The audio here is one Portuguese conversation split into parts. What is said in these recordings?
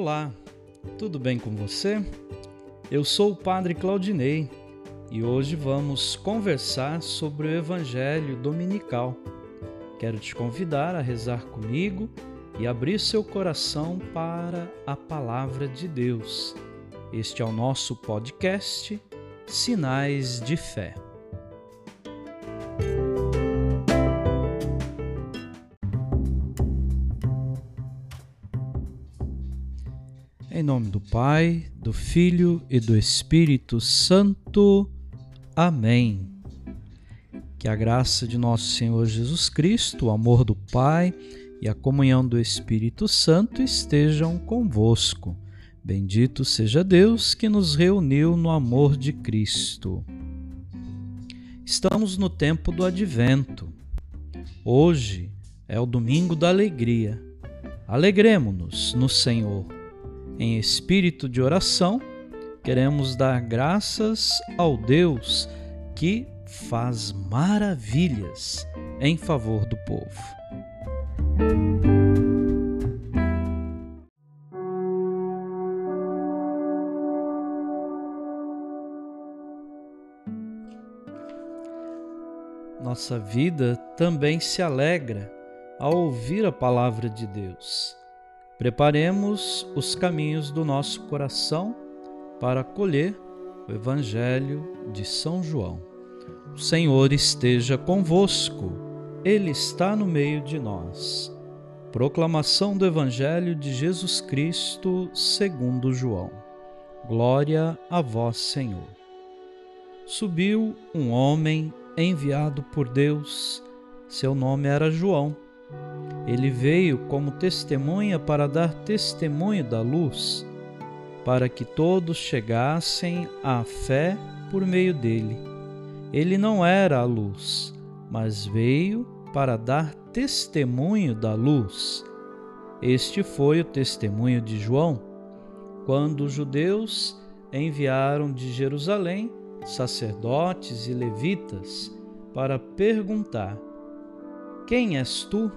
Olá, tudo bem com você? Eu sou o Padre Claudinei e hoje vamos conversar sobre o Evangelho Dominical. Quero te convidar a rezar comigo e abrir seu coração para a Palavra de Deus. Este é o nosso podcast Sinais de Fé. Nome do Pai, do Filho e do Espírito Santo. Amém. Que a graça de nosso Senhor Jesus Cristo, o amor do Pai e a comunhão do Espírito Santo estejam convosco. Bendito seja Deus que nos reuniu no amor de Cristo. Estamos no tempo do advento. Hoje é o domingo da alegria. Alegremos-nos no Senhor em espírito de oração, queremos dar graças ao Deus que faz maravilhas em favor do povo. Nossa vida também se alegra ao ouvir a palavra de Deus Preparemos os caminhos do nosso coração para acolher o Evangelho de São João. O Senhor esteja convosco, Ele está no meio de nós. Proclamação do Evangelho de Jesus Cristo segundo João. Glória a vós, Senhor. Subiu um homem enviado por Deus, seu nome era João ele veio como testemunha para dar testemunho da luz, para que todos chegassem à fé por meio dele. Ele não era a luz, mas veio para dar testemunho da luz. Este foi o testemunho de João, quando os judeus enviaram de Jerusalém sacerdotes e levitas para perguntar: quem és tu?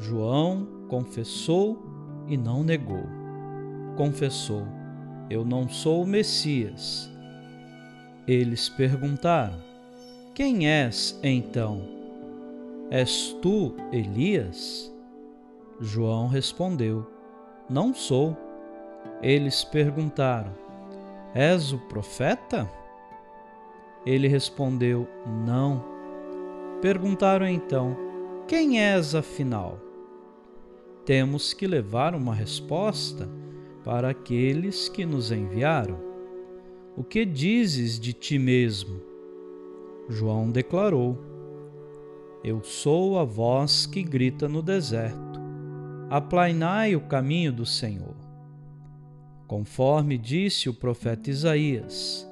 João confessou e não negou. Confessou: Eu não sou o Messias. Eles perguntaram: Quem és então? És tu Elias? João respondeu: Não sou. Eles perguntaram: És o profeta? Ele respondeu: Não. Perguntaram então: Quem és afinal? Temos que levar uma resposta para aqueles que nos enviaram. O que dizes de ti mesmo? João declarou: Eu sou a voz que grita no deserto. Aplainai o caminho do Senhor. Conforme disse o profeta Isaías: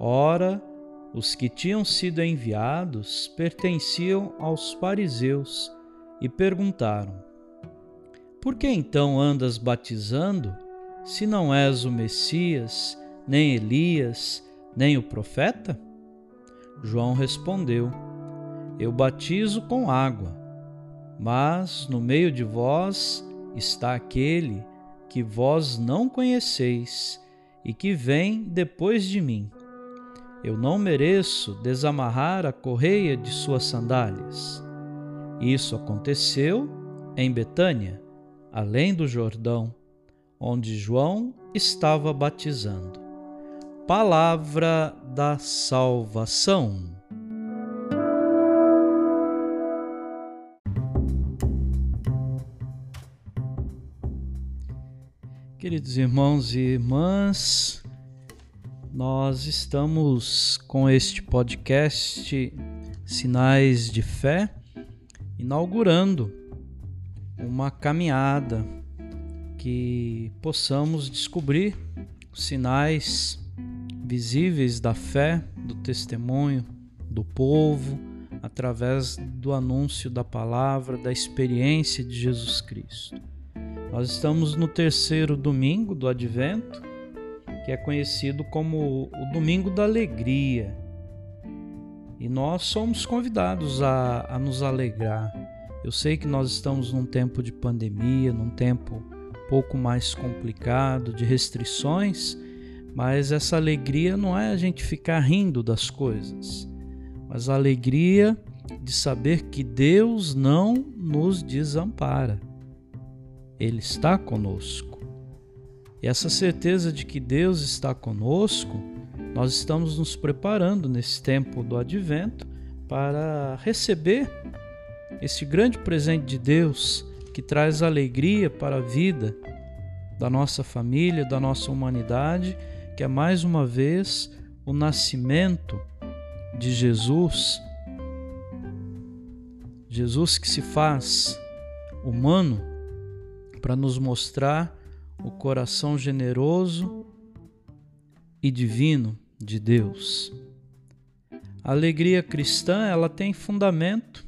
Ora, os que tinham sido enviados pertenciam aos fariseus e perguntaram: Por que então andas batizando, se não és o Messias, nem Elias, nem o profeta? João respondeu: Eu batizo com água, mas no meio de vós está aquele que vós não conheceis e que vem depois de mim eu não mereço desamarrar a correia de suas sandálias. Isso aconteceu em Betânia, além do Jordão, onde João estava batizando. Palavra da salvação. Queridos irmãos e irmãs, nós estamos com este podcast Sinais de Fé inaugurando uma caminhada que possamos descobrir sinais visíveis da fé, do testemunho do povo, através do anúncio da palavra, da experiência de Jesus Cristo. Nós estamos no terceiro domingo do Advento que é conhecido como o Domingo da Alegria. E nós somos convidados a, a nos alegrar. Eu sei que nós estamos num tempo de pandemia, num tempo um pouco mais complicado, de restrições, mas essa alegria não é a gente ficar rindo das coisas, mas a alegria de saber que Deus não nos desampara. Ele está conosco. E essa certeza de que Deus está conosco, nós estamos nos preparando nesse tempo do advento para receber esse grande presente de Deus que traz alegria para a vida da nossa família, da nossa humanidade, que é mais uma vez o nascimento de Jesus. Jesus que se faz humano para nos mostrar o coração generoso e divino de Deus. A alegria cristã, ela tem fundamento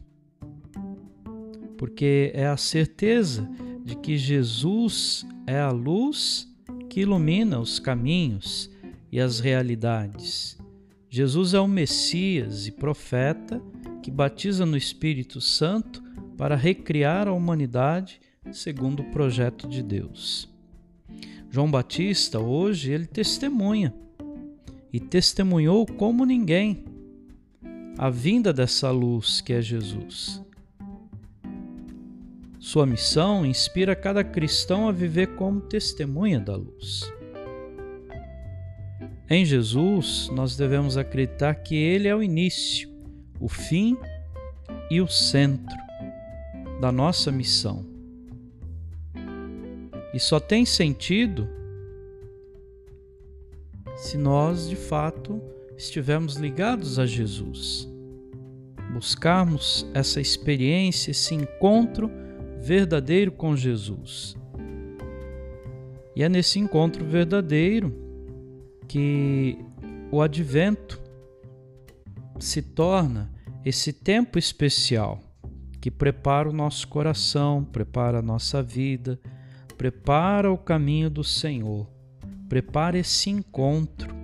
porque é a certeza de que Jesus é a luz que ilumina os caminhos e as realidades. Jesus é o Messias e profeta que batiza no Espírito Santo para recriar a humanidade segundo o projeto de Deus. João Batista, hoje, ele testemunha e testemunhou como ninguém a vinda dessa luz que é Jesus. Sua missão inspira cada cristão a viver como testemunha da luz. Em Jesus, nós devemos acreditar que Ele é o início, o fim e o centro da nossa missão. E só tem sentido se nós, de fato, estivermos ligados a Jesus, buscarmos essa experiência, esse encontro verdadeiro com Jesus. E é nesse encontro verdadeiro que o advento se torna esse tempo especial que prepara o nosso coração, prepara a nossa vida, prepara o caminho do Senhor, prepara esse encontro.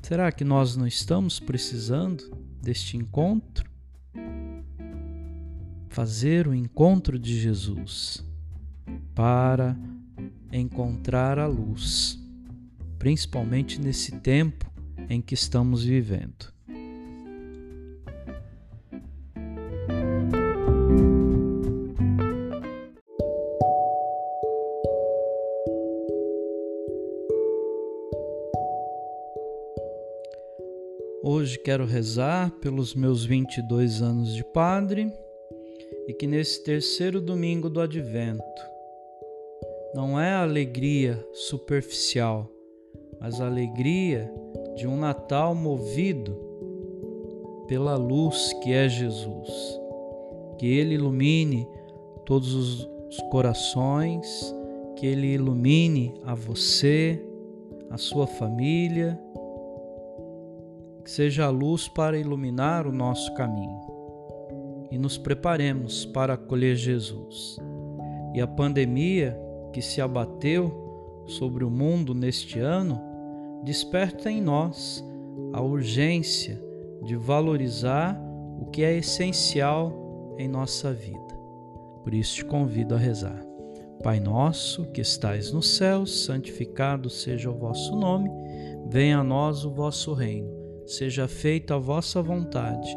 Será que nós não estamos precisando deste encontro? Fazer o encontro de Jesus para encontrar a luz, principalmente nesse tempo em que estamos vivendo. Hoje quero rezar pelos meus 22 anos de padre e que nesse terceiro domingo do advento não é a alegria superficial, mas a alegria de um Natal movido pela luz que é Jesus. Que Ele ilumine todos os corações, que Ele ilumine a você, a sua família, que seja a luz para iluminar o nosso caminho e nos preparemos para acolher Jesus. E a pandemia que se abateu sobre o mundo neste ano desperta em nós a urgência de valorizar o que é essencial em nossa vida. Por isso te convido a rezar. Pai nosso que estais no céu, santificado seja o vosso nome, venha a nós o vosso reino, seja feita a vossa vontade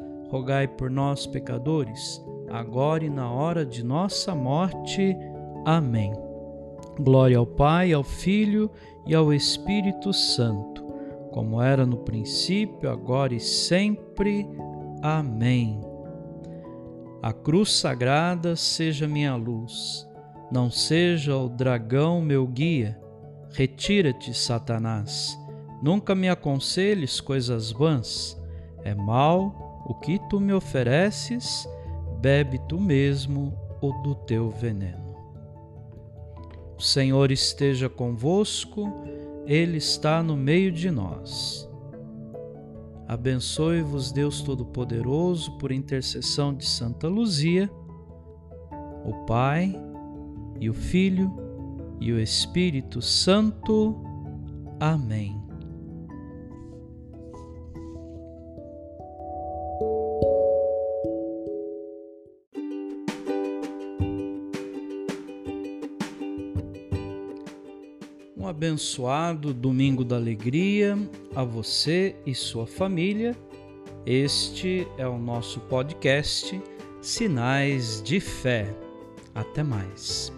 rogai por nós, pecadores, agora e na hora de nossa morte. Amém. Glória ao Pai, ao Filho e ao Espírito Santo, como era no princípio, agora e sempre. Amém. A cruz sagrada seja minha luz, não seja o dragão meu guia. Retira-te, Satanás. Nunca me aconselhes coisas vãs. É mal o que tu me ofereces, bebe tu mesmo o do teu veneno. O Senhor esteja convosco, Ele está no meio de nós. Abençoe-vos, Deus Todo-Poderoso, por intercessão de Santa Luzia, o Pai e o Filho e o Espírito Santo. Amém. Um abençoado domingo da alegria a você e sua família. Este é o nosso podcast Sinais de Fé. Até mais.